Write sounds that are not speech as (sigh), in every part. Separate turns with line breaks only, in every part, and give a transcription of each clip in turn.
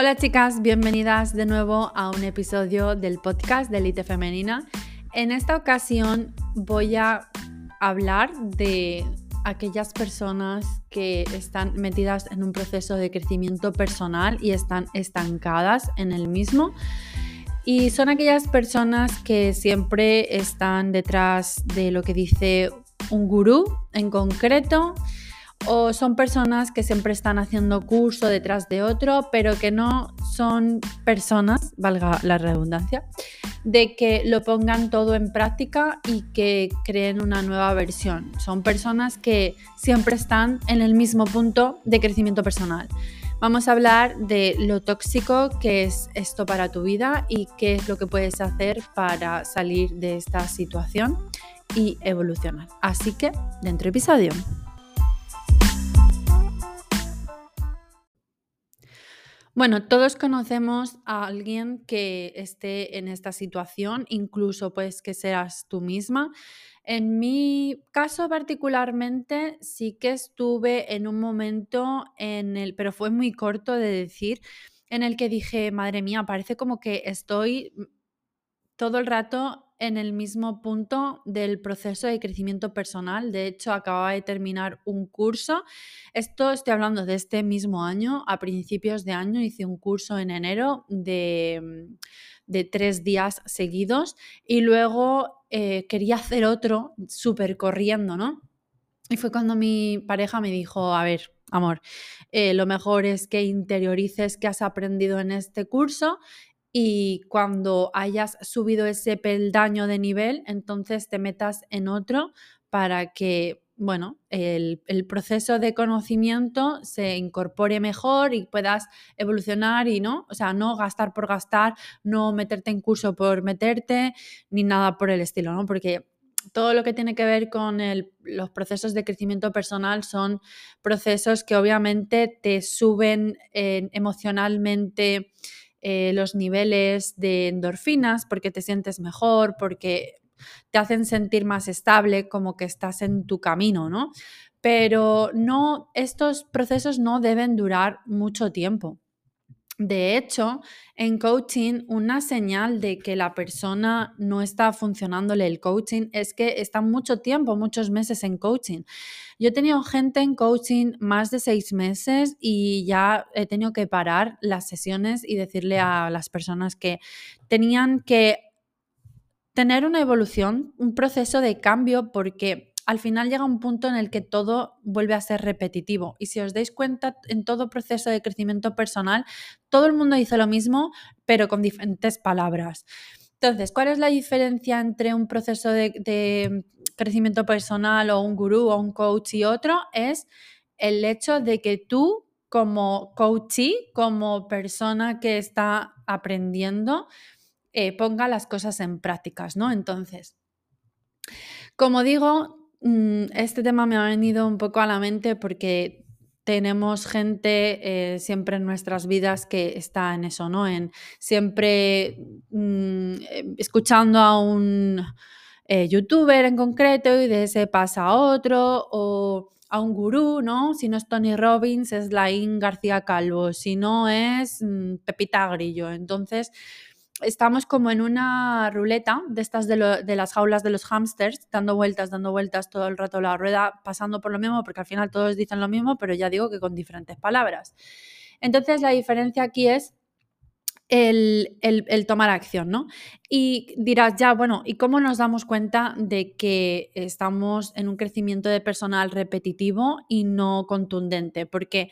Hola chicas, bienvenidas de nuevo a un episodio del podcast de Elite Femenina. En esta ocasión voy a hablar de aquellas personas que están metidas en un proceso de crecimiento personal y están estancadas en el mismo. Y son aquellas personas que siempre están detrás de lo que dice un gurú en concreto o son personas que siempre están haciendo curso detrás de otro, pero que no son personas, valga la redundancia, de que lo pongan todo en práctica y que creen una nueva versión. Son personas que siempre están en el mismo punto de crecimiento personal. Vamos a hablar de lo tóxico que es esto para tu vida y qué es lo que puedes hacer para salir de esta situación y evolucionar. Así que, dentro episodio. Bueno, todos conocemos a alguien que esté en esta situación, incluso pues que seas tú misma. En mi caso particularmente sí que estuve en un momento en el, pero fue muy corto de decir, en el que dije, madre mía, parece como que estoy todo el rato en el mismo punto del proceso de crecimiento personal. De hecho, acababa de terminar un curso. Esto estoy hablando de este mismo año. A principios de año hice un curso en enero de, de tres días seguidos y luego eh, quería hacer otro súper corriendo, ¿no? Y fue cuando mi pareja me dijo, a ver, amor, eh, lo mejor es que interiorices que has aprendido en este curso y cuando hayas subido ese peldaño de nivel, entonces te metas en otro para que, bueno, el, proceso de conocimiento se incorpore mejor y puedas evolucionar y no, o sea, no gastar por gastar, no meterte en curso por meterte, ni nada por el estilo, ¿no? Porque todo lo que tiene que ver con los procesos de crecimiento personal son procesos que obviamente te suben emocionalmente eh, los niveles de endorfinas porque te sientes mejor, porque te hacen sentir más estable, como que estás en tu camino, ¿no? Pero no, estos procesos no deben durar mucho tiempo. De hecho, en coaching, una señal de que la persona no está funcionándole el coaching es que está mucho tiempo, muchos meses en coaching. Yo he tenido gente en coaching más de seis meses y ya he tenido que parar las sesiones y decirle a las personas que tenían que tener una evolución, un proceso de cambio, porque al final llega un punto en el que todo vuelve a ser repetitivo. Y si os dais cuenta, en todo proceso de crecimiento personal, todo el mundo dice lo mismo, pero con diferentes palabras. Entonces, ¿cuál es la diferencia entre un proceso de, crecimiento personal o un gurú o un coach y otro? Es el hecho de que tú como coachee, como persona que está aprendiendo, eh, ponga las cosas en prácticas, ¿no? Entonces, como digo, este tema me ha venido un poco a la mente porque tenemos gente eh, siempre en nuestras vidas que está en eso, ¿no? En siempre mm, eh, escuchando a un eh, youtuber en concreto y de ese pasa a otro o a un gurú, ¿no? Si no es Tony Robbins, es Laín García Calvo, si no es mm, Pepita Grillo. Entonces, estamos como en una ruleta de estas de, las jaulas de los hámsters, dando vueltas, dando vueltas todo el rato la rueda, pasando por lo mismo, porque al final todos dicen lo mismo, pero ya digo que con diferentes palabras. Entonces la diferencia aquí es el, el, tomar acción, ¿no? Y dirás, ya, bueno, ¿y cómo nos damos cuenta de que estamos en un crecimiento de personal repetitivo y no contundente? Porque,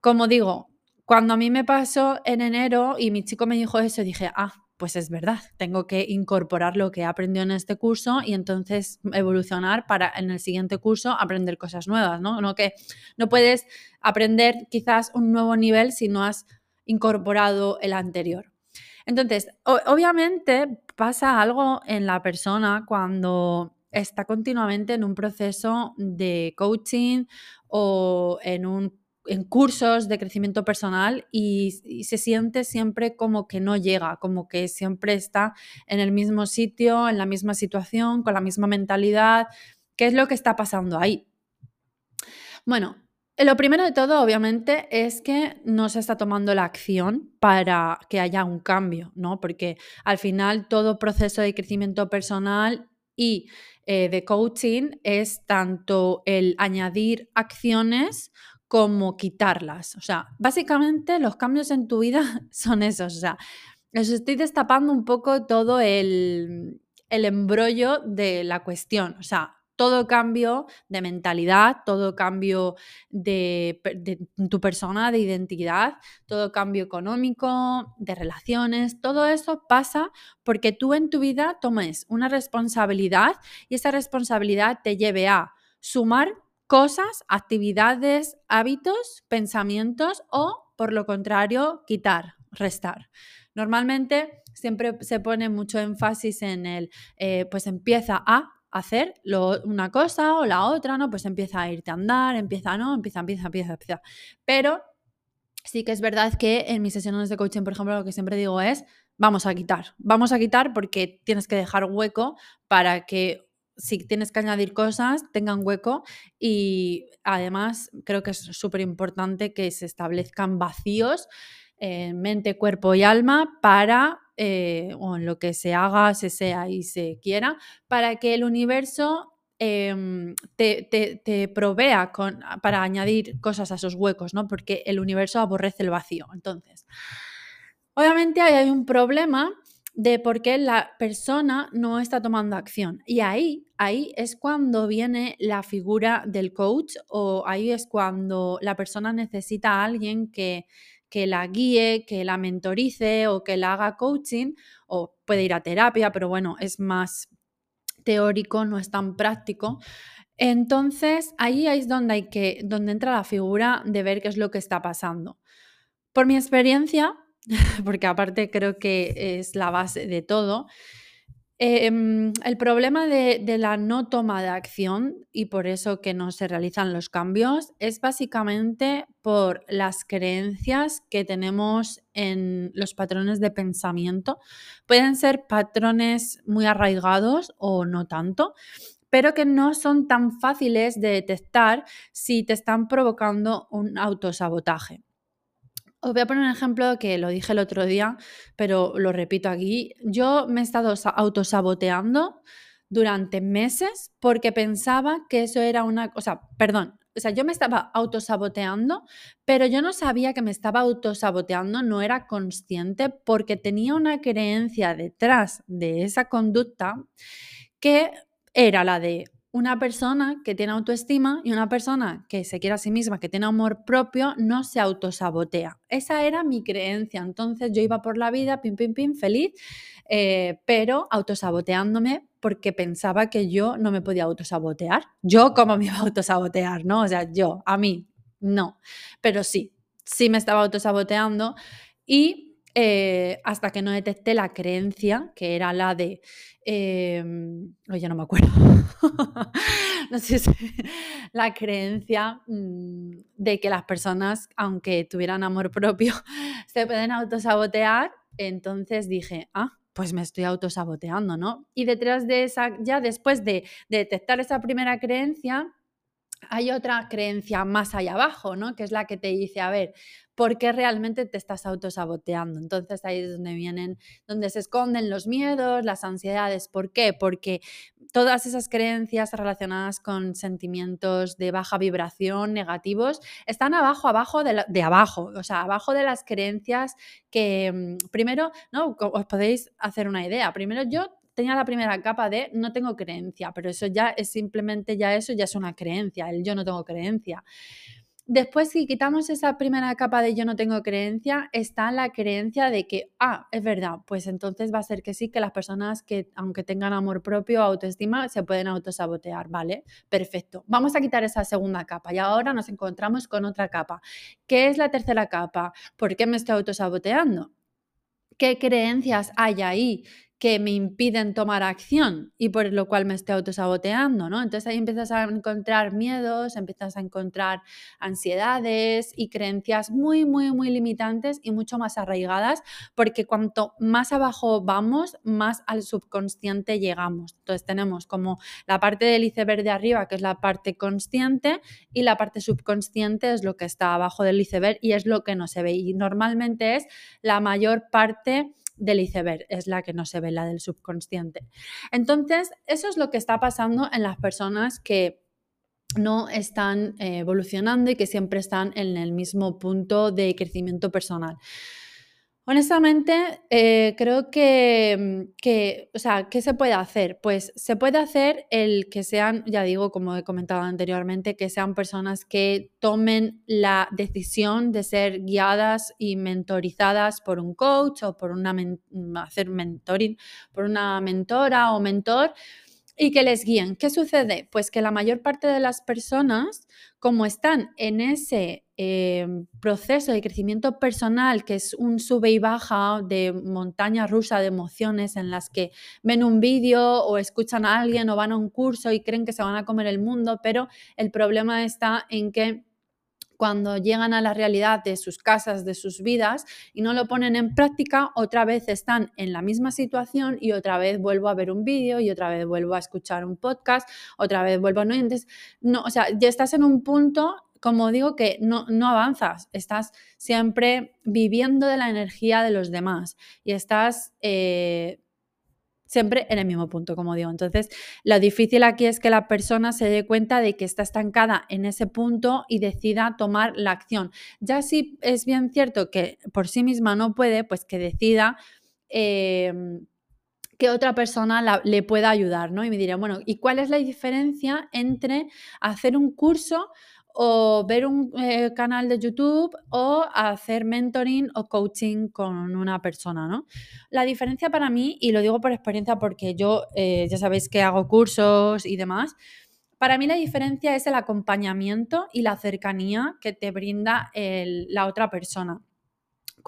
como digo, cuando a mí me pasó en enero y mi chico me dijo eso, dije, ah, pues es verdad, tengo que incorporar lo que he aprendido en este curso y entonces evolucionar para en el siguiente curso aprender cosas nuevas, ¿no? No que no puedes aprender quizás un nuevo nivel si no has incorporado el anterior. Entonces, obviamente pasa algo en la persona cuando está continuamente en un proceso de coaching o en un en cursos de crecimiento personal y, se siente siempre como que no llega, como que siempre está en el mismo sitio, en la misma situación, con la misma mentalidad. ¿Qué es lo que está pasando ahí? Bueno, Lo primero de todo, obviamente, es que no se está tomando la acción para que haya un cambio, ¿no? Porque al final todo proceso de crecimiento personal y eh, de coaching es tanto el añadir acciones como quitarlas. O sea, básicamente los cambios en tu vida (laughs) son esos. O sea, os estoy destapando un poco todo el, el embrollo de la cuestión. O sea, todo cambio de mentalidad, todo cambio de, tu persona, de identidad, todo cambio económico, de relaciones, todo eso pasa porque tú en tu vida tomes una responsabilidad y esa responsabilidad te lleve a sumar cosas, actividades, hábitos, pensamientos o, por lo contrario, quitar, restar. Normalmente siempre se pone mucho énfasis en el, eh, pues empieza a, hacer una cosa o la otra, ¿no? Pues empieza a irte a andar, empieza, ¿no? Empieza, empieza, empieza, empieza. Pero sí que es verdad que en mis sesiones de coaching, por ejemplo, lo que siempre digo es, vamos a quitar, vamos a quitar porque tienes que dejar hueco para que si tienes que añadir cosas, tengan hueco y además creo que es súper importante que se establezcan vacíos en mente, cuerpo y alma para eh, o en lo que se haga, se sea y se quiera, para que el universo em, te, provea con, para añadir cosas a esos huecos, ¿no? Porque el universo aborrece el vacío. Entonces, obviamente hay un problema de por qué la persona no está tomando acción. Y ahí, ahí es cuando viene la figura del coach o ahí es cuando la persona necesita a alguien que que la guíe, que la mentorice o que la haga coaching, o puede ir a terapia, pero bueno, es más teórico, no es tan práctico. Entonces, ahí es donde hay que, donde entra la figura de ver qué es lo que está pasando. Por mi experiencia, (laughs) porque aparte creo que es la base de todo, Em, el problema de, la no toma de acción y por eso que no se realizan los cambios es básicamente por las creencias que tenemos en los patrones de pensamiento. Pueden ser patrones muy arraigados o no tanto, pero que no son tan fáciles de detectar si te están provocando un autosabotaje. Os voy a poner un ejemplo que lo dije el otro día, pero lo repito aquí. Yo me he estado autosaboteando durante meses porque pensaba que eso era una cosa, perdón, o sea, yo me estaba autosaboteando, pero yo no sabía que me estaba autosaboteando, no era consciente porque tenía una creencia detrás de esa conducta que era la de una persona que tiene autoestima y una persona que se quiere a sí misma, que tiene amor propio, no se autosabotea. Esa era mi creencia. Entonces yo iba por la vida, pim, pim, pim, feliz, eh, pero autosaboteándome porque pensaba que yo no me podía autosabotear. Yo, ¿cómo me iba a autosabotear? ¿No? O sea, yo, a mí, no. Pero sí, sí me estaba autosaboteando y eh, hasta que no detecté la creencia, que era la de... Eh, oye, no me acuerdo. (laughs) no sé si (laughs) la creencia mm, de que las personas, aunque tuvieran amor propio, (laughs) se pueden autosabotear. Entonces dije, ah, pues me estoy autosaboteando, ¿no? Y detrás de esa, ya después de, de detectar esa primera creencia, hay otra creencia más allá abajo, ¿no? Que es la que te dice, a ver, ¿por qué realmente te estás autosaboteando? Entonces ahí es donde vienen, donde se esconden los miedos, las ansiedades. ¿Por qué? Porque todas esas creencias relacionadas con sentimientos de baja vibración, negativos, están abajo, abajo de, de abajo, o sea, abajo de las creencias que mm, primero, ¿no? Os podéis hacer una idea. Primero yo tenía la primera capa de no tengo creencia, pero eso ya es simplemente, ya eso ya es una creencia, el yo no tengo creencia. Después, si quitamos esa primera capa de yo no tengo creencia, está la creencia de que, ah, es verdad, pues entonces va a ser que sí, que las personas que, aunque tengan amor propio, autoestima, se pueden autosabotear, ¿vale? Perfecto. Vamos a quitar esa segunda capa y ahora nos encontramos con otra capa. ¿Qué es la tercera capa? ¿Por qué me estoy autosaboteando? ¿Qué creencias hay ahí que me impiden tomar acción y por lo cual me estoy autosaboteando, ¿no? Entonces ahí empiezas a encontrar miedos, empiezas a encontrar ansiedades y creencias muy, muy, muy limitantes y mucho más arraigadas, porque cuanto más abajo vamos, más al subconsciente llegamos. Entonces tenemos como la parte del iceberg de arriba, que es la parte consciente, y la parte subconsciente es lo que está abajo del iceberg y es lo que no se ve. Y normalmente es la mayor parte del iceberg, es la que no se ve, la del subconsciente. Entonces, eso es lo que está pasando en las personas que no están eh, evolucionando y que siempre están en el mismo punto de crecimiento personal. Honestamente, eh, creo que, mm, que, o sea, ¿qué se puede hacer? Pues se puede hacer el que sean, ya digo, como he comentado anteriormente, que sean personas que tomen la decisión de ser guiadas y mentorizadas por un coach o por una, hacer mentoring, por una mentora o mentor y que les guíen. ¿Qué sucede? Pues que la mayor parte de las personas, como están en ese em, proceso de crecimiento personal, que es un sube y baja de montaña rusa de emociones en las que ven un vídeo o escuchan a alguien o van a un curso y creen que se van a comer el mundo, pero el problema está en que cuando llegan a la realidad de sus casas, de sus vidas y no lo ponen en práctica, otra vez están en la misma situación y otra vez vuelvo a ver un vídeo y otra vez vuelvo a escuchar un podcast, otra vez vuelvo a no, no, o sea, ya estás en un punto como digo, que no, no, avanzas, estás siempre viviendo de la energía de los demás y estás eh, siempre en el mismo punto, como digo. Entonces, lo difícil aquí es que la persona se dé cuenta de que está estancada en ese punto y decida tomar la acción. Ya si es bien cierto que por sí misma no puede, pues que decida... Em, que otra persona le pueda ayudar, ¿no? Y me dirá, bueno, ¿y cuál es la diferencia entre hacer un curso o ver un eh, canal de YouTube o hacer mentoring o coaching con una persona, ¿no? La diferencia para mí, y lo digo por experiencia porque yo eh, ya sabéis que hago cursos y demás, para mí la diferencia es el acompañamiento y la cercanía que te brinda la otra persona.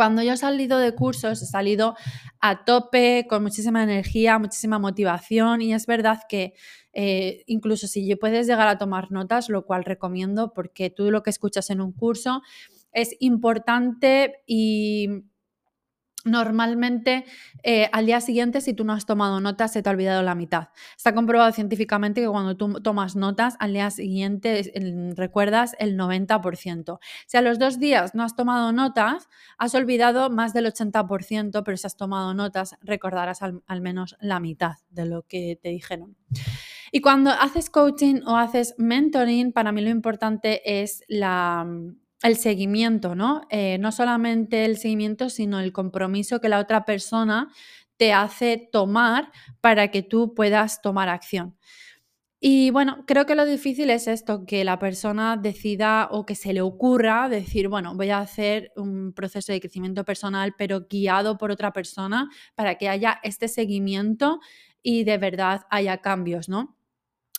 Cuando yo he salido de cursos, he salido a tope, con muchísima energía, muchísima motivación y es verdad que eh, incluso si puedes llegar a tomar notas, lo cual recomiendo porque tú lo que escuchas en un curso es importante y Normalmente eh, al día siguiente, si tú no has tomado notas, se te ha olvidado la mitad. Está comprobado científicamente que cuando tú tomas notas, al día siguiente recuerdas el 90%. Si a los dos días no has tomado notas, has olvidado más del 80%, pero si has tomado notas, recordarás al menos la mitad de lo que te dijeron. Y cuando haces coaching o haces mentoring, para mí lo importante es la el seguimiento, ¿no? Eh, no solamente el seguimiento, sino el compromiso que la otra persona te hace tomar para que tú puedas tomar acción. Y bueno, creo que lo difícil es esto, que la persona decida o que se le ocurra decir, bueno, voy a hacer un proceso de crecimiento personal, pero guiado por otra persona para que haya este seguimiento y de verdad haya cambios, ¿no?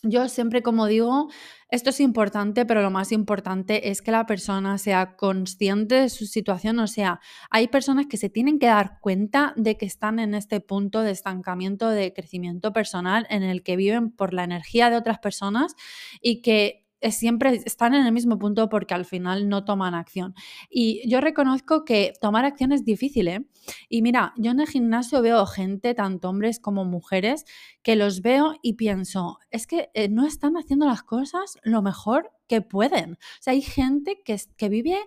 Yo siempre, como digo, esto es importante, pero lo más importante es que la persona sea consciente de su situación. O sea, hay personas que se tienen que dar cuenta de que están en este punto de estancamiento, de crecimiento personal, en el que viven por la energía de otras personas y que siempre están en el mismo punto porque al final no toman acción. Y yo reconozco que tomar acción es difícil, ¿eh? Y mira, yo en el gimnasio veo gente, tanto hombres como mujeres, que los veo y pienso, es que eh, no están haciendo las cosas lo mejor que pueden. O sea, hay gente que, que vive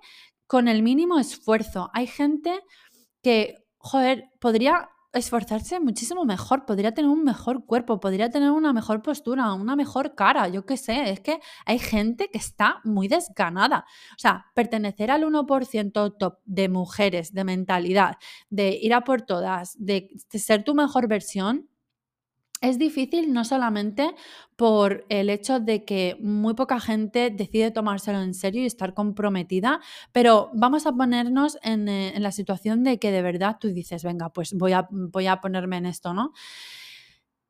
con el mínimo esfuerzo. Hay gente que, joder, podría esforzarse muchísimo mejor, podría tener un mejor cuerpo, podría tener una mejor postura, una mejor cara, yo qué sé, es que hay gente que está muy desganada. O sea, pertenecer al 1% top de mujeres, de mentalidad, de ir a por todas, de ser tu mejor versión, es difícil no solamente por el hecho de que muy poca gente decide tomárselo en serio y estar comprometida, pero vamos a ponernos en, eh, la situación de que de verdad tú dices, venga, pues voy a, voy a ponerme en esto, ¿no?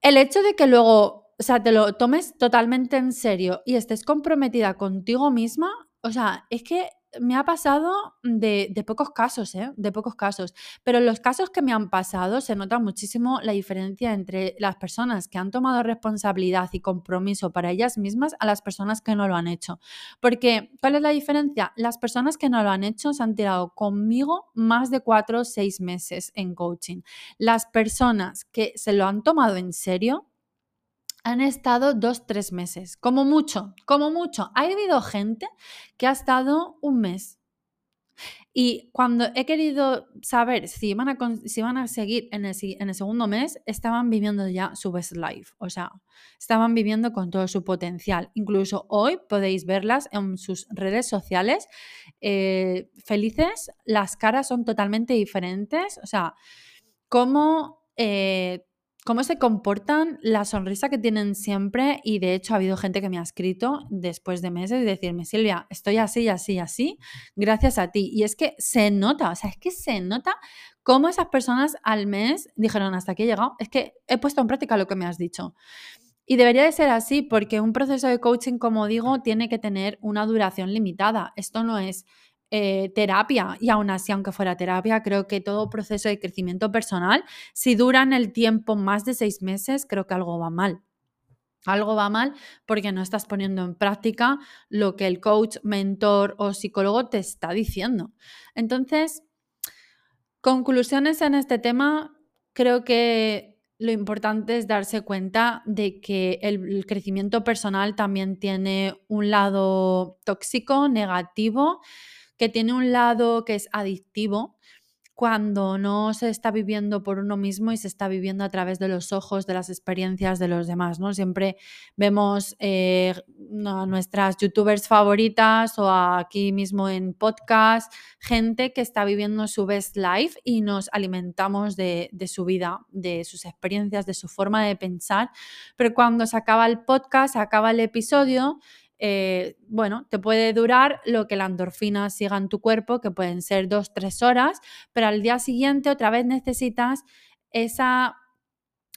El hecho de que luego, o sea, te lo tomes totalmente en serio y estés comprometida contigo misma, o sea, es que me ha pasado de, pocos casos, ¿eh? De pocos casos. Pero en los casos que me han pasado se nota muchísimo la diferencia entre las personas que han tomado responsabilidad y compromiso para ellas mismas a las personas que no lo han hecho. Porque, ¿cuál es la diferencia? Las personas que no lo han hecho se han tirado conmigo más de cuatro o seis meses en coaching. Las personas que se lo han tomado en serio han estado dos, tres meses, como mucho, como mucho. Ha habido gente que ha estado un mes. Y cuando he querido saber si iban a, si a seguir en el, en el, segundo mes, estaban viviendo ya su best life. O sea, estaban viviendo con todo su potencial. Incluso hoy podéis verlas en sus redes sociales. Eh, felices, las caras son totalmente diferentes. O sea, cómo eh, cómo se comportan, la sonrisa que tienen siempre y de hecho ha habido gente que me ha escrito después de meses y decirme, Silvia, estoy así, así, así, gracias a ti. Y es que se nota, o sea, es que se nota cómo esas personas al mes dijeron, hasta aquí he llegado, es que he puesto en práctica lo que me has dicho. Y debería de ser así porque un proceso de coaching, como digo, tiene que tener una duración limitada. Esto no es eh, terapia. Y aún así, aunque fuera terapia, creo que todo proceso de crecimiento personal, si duran el tiempo más de seis meses, creo que algo va mal. Algo va mal porque no estás poniendo en práctica lo que el coach, mentor o psicólogo te está diciendo. Entonces, conclusiones en este tema, creo que lo importante es darse cuenta de que el, crecimiento personal también tiene un lado tóxico, negativo, que tiene un lado que es adictivo cuando no se está viviendo por uno mismo y se está viviendo a través de los ojos, de las experiencias de los demás, ¿no? Siempre vemos eh, a nuestras youtubers favoritas o aquí mismo en podcast, gente que está viviendo su best life y nos alimentamos de, de su vida, de sus experiencias, de su forma de pensar, pero cuando se acaba el podcast, se acaba el episodio, eh, bueno, te puede durar lo que la endorfina siga en tu cuerpo, que pueden ser dos, tres horas, pero al día siguiente otra vez necesitas esa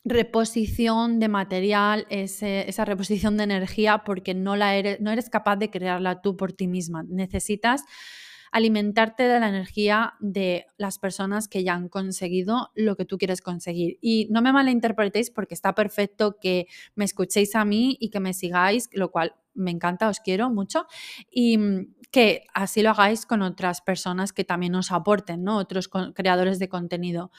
reposición de material, esa reposición de energía, porque no, la eres, no eres capaz de crearla tú por ti misma. Necesitas alimentarte de la energía de las personas que ya han conseguido lo que tú quieres conseguir. Y no me malinterpretéis porque está perfecto que me escuchéis a mí y que me sigáis, lo cual me encanta, os quiero mucho. Y mm, que así lo hagáis con otras personas que también os aporten, ¿no? Otros creadores de contenido.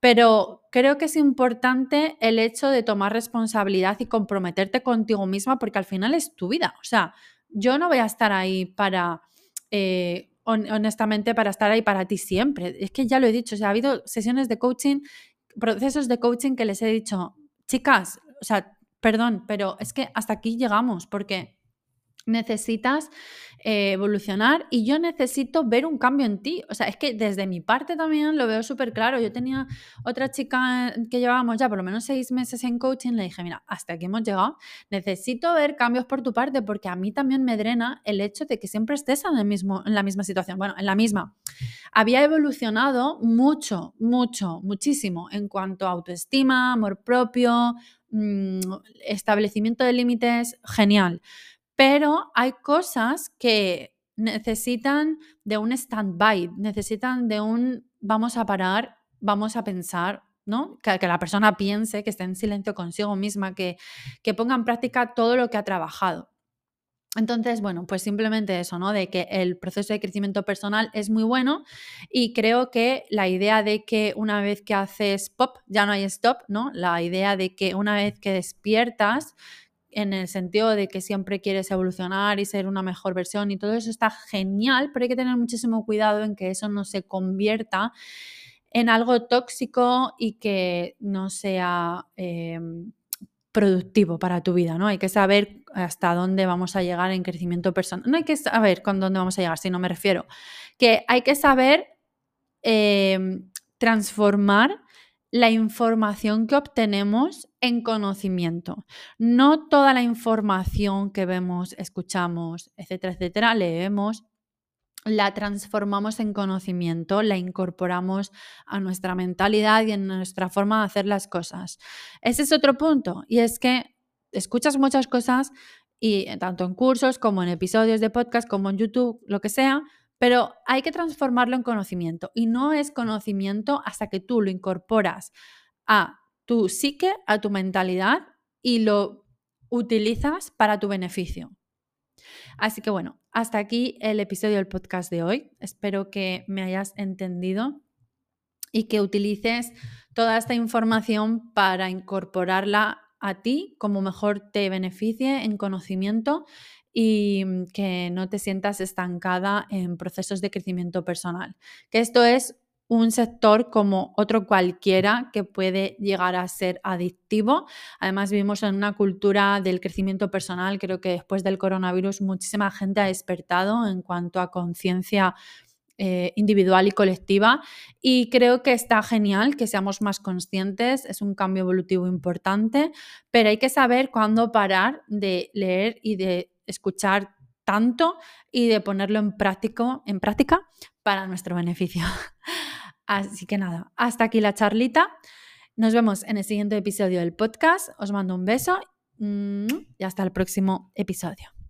Pero creo que es importante el hecho de tomar responsabilidad y comprometerte contigo misma porque al final es tu vida. O sea, yo no voy a estar ahí para... Eh, honestamente para estar ahí para ti siempre. Es que ya lo he dicho, o sea, ha habido sesiones de coaching, procesos de coaching que les he dicho, chicas, o sea, perdón, pero es que hasta aquí llegamos porque necesitas eh, evolucionar y yo necesito ver un cambio en ti. O sea, es que desde mi parte también lo veo súper claro. Yo tenía otra chica que llevábamos ya por lo menos seis meses en coaching, le dije, mira, hasta aquí hemos llegado, necesito ver cambios por tu parte porque a mí también me drena el hecho de que siempre estés en, el mismo, en la misma situación. Bueno, en la misma. Había evolucionado mucho, mucho, muchísimo en cuanto a autoestima, amor propio, mm, establecimiento de límites, genial pero hay cosas que necesitan de un stand-by, necesitan de un vamos a parar, vamos a pensar, ¿no? Que, la persona piense, que esté en silencio consigo misma, que, que ponga en práctica todo lo que ha trabajado. Entonces, bueno, pues simplemente eso, ¿no? De que el proceso de crecimiento personal es muy bueno y creo que la idea de que una vez que haces pop, ya no hay stop, ¿no? La idea de que una vez que despiertas, en el sentido de que siempre quieres evolucionar y ser una mejor versión y todo eso está genial, pero hay que tener muchísimo cuidado en que eso no se convierta en algo tóxico y que no sea em, productivo para tu vida, ¿no? Hay que saber hasta dónde vamos a llegar en crecimiento personal. No hay que saber con dónde vamos a llegar, si no me refiero. Que hay que saber em, transformar la información que obtenemos en conocimiento. No toda la información que vemos, escuchamos, etcétera, etcétera, leemos, la transformamos en conocimiento, la incorporamos a nuestra mentalidad y en nuestra forma de hacer las cosas. Ese es otro punto, y es que escuchas muchas cosas y tanto en cursos como en episodios de podcast, como en YouTube, lo que sea, pero hay que transformarlo en conocimiento y no es conocimiento hasta que tú lo incorporas a tu psique, a tu mentalidad y lo utilizas para tu beneficio. Así que bueno, hasta aquí el episodio del podcast de hoy. Espero que me hayas entendido y que utilices toda esta información para incorporarla a ti como mejor te beneficie en conocimiento y que no te sientas estancada en procesos de crecimiento personal. Que esto es un sector como otro cualquiera que puede llegar a ser adictivo. Además, vivimos en una cultura del crecimiento personal. Creo que después del coronavirus muchísima gente ha despertado en cuanto a conciencia eh, individual y colectiva y creo que está genial que seamos más conscientes, es un cambio evolutivo importante, pero hay que saber cuándo parar de leer y de escuchar tanto y de ponerlo en, práctica para nuestro beneficio. (laughs) Así que nada, hasta aquí la charlita. Nos vemos en el siguiente episodio del podcast. Os mando un beso y hasta el próximo episodio.